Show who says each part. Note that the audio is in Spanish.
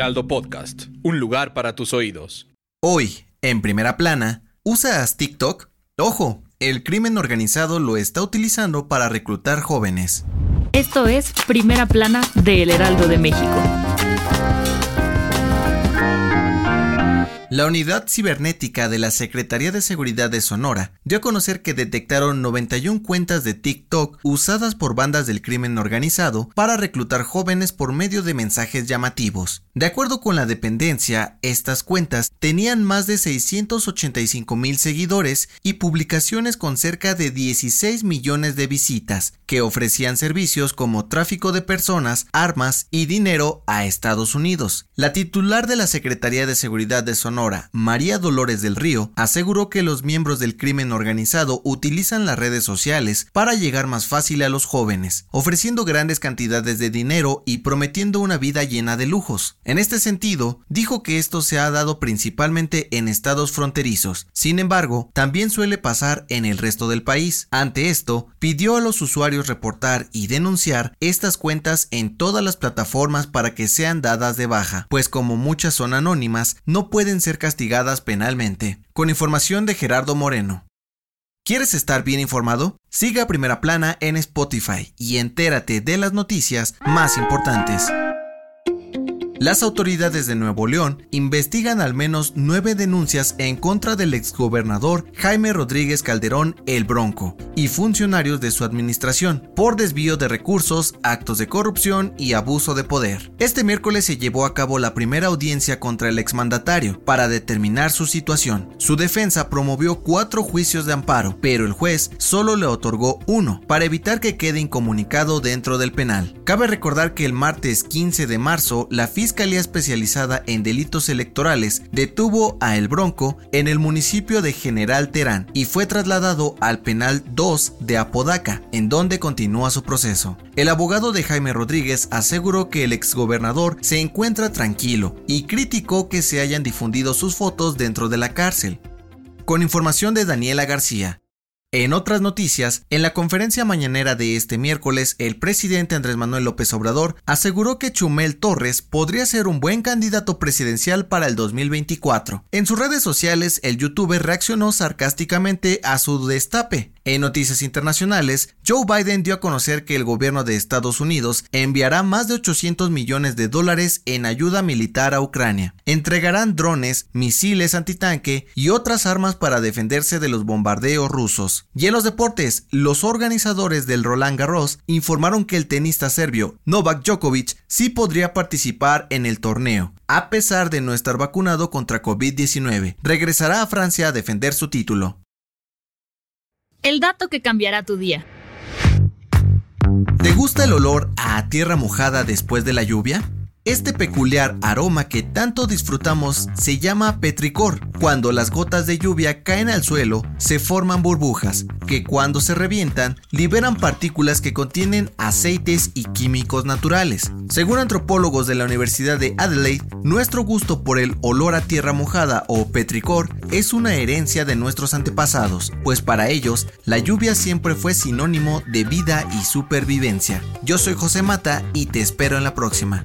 Speaker 1: Heraldo Podcast, un lugar para tus oídos.
Speaker 2: Hoy, en primera plana, ¿usas TikTok? Ojo, el crimen organizado lo está utilizando para reclutar jóvenes.
Speaker 3: Esto es Primera Plana de El Heraldo de México.
Speaker 2: La unidad cibernética de la Secretaría de Seguridad de Sonora dio a conocer que detectaron 91 cuentas de TikTok usadas por bandas del crimen organizado para reclutar jóvenes por medio de mensajes llamativos. De acuerdo con la dependencia, estas cuentas tenían más de 685 mil seguidores y publicaciones con cerca de 16 millones de visitas, que ofrecían servicios como tráfico de personas, armas y dinero a Estados Unidos. La titular de la Secretaría de Seguridad de Sonora María Dolores del Río, aseguró que los miembros del crimen organizado utilizan las redes sociales para llegar más fácil a los jóvenes, ofreciendo grandes cantidades de dinero y prometiendo una vida llena de lujos. En este sentido, dijo que esto se ha dado principalmente en estados fronterizos. Sin embargo, también suele pasar en el resto del país. Ante esto, pidió a los usuarios reportar y denunciar estas cuentas en todas las plataformas para que sean dadas de baja, pues como muchas son anónimas, no pueden ser castigadas penalmente. Con información de Gerardo Moreno. ¿Quieres estar bien informado? Siga Primera Plana en Spotify y entérate de las noticias más importantes. Las autoridades de Nuevo León investigan al menos nueve denuncias en contra del exgobernador Jaime Rodríguez Calderón El Bronco y funcionarios de su administración por desvío de recursos, actos de corrupción y abuso de poder. Este miércoles se llevó a cabo la primera audiencia contra el exmandatario para determinar su situación. Su defensa promovió cuatro juicios de amparo, pero el juez solo le otorgó uno para evitar que quede incomunicado dentro del penal. Cabe recordar que el martes 15 de marzo la Fiscalía Especializada en Delitos Electorales detuvo a El Bronco en el municipio de General Terán y fue trasladado al penal 2 de Apodaca, en donde continúa su proceso. El abogado de Jaime Rodríguez aseguró que el exgobernador se encuentra tranquilo y criticó que se hayan difundido sus fotos dentro de la cárcel. Con información de Daniela García, en otras noticias, en la conferencia mañanera de este miércoles, el presidente Andrés Manuel López Obrador aseguró que Chumel Torres podría ser un buen candidato presidencial para el 2024. En sus redes sociales, el youtuber reaccionó sarcásticamente a su destape. En noticias internacionales, Joe Biden dio a conocer que el gobierno de Estados Unidos enviará más de 800 millones de dólares en ayuda militar a Ucrania. Entregarán drones, misiles antitanque y otras armas para defenderse de los bombardeos rusos. Y en los deportes, los organizadores del Roland Garros informaron que el tenista serbio Novak Djokovic sí podría participar en el torneo, a pesar de no estar vacunado contra COVID-19. Regresará a Francia a defender su título.
Speaker 3: El dato que cambiará tu día.
Speaker 2: ¿Te gusta el olor a tierra mojada después de la lluvia? Este peculiar aroma que tanto disfrutamos se llama petricor. Cuando las gotas de lluvia caen al suelo, se forman burbujas, que cuando se revientan, liberan partículas que contienen aceites y químicos naturales. Según antropólogos de la Universidad de Adelaide, nuestro gusto por el olor a tierra mojada o petricor es una herencia de nuestros antepasados, pues para ellos, la lluvia siempre fue sinónimo de vida y supervivencia. Yo soy José Mata y te espero en la próxima.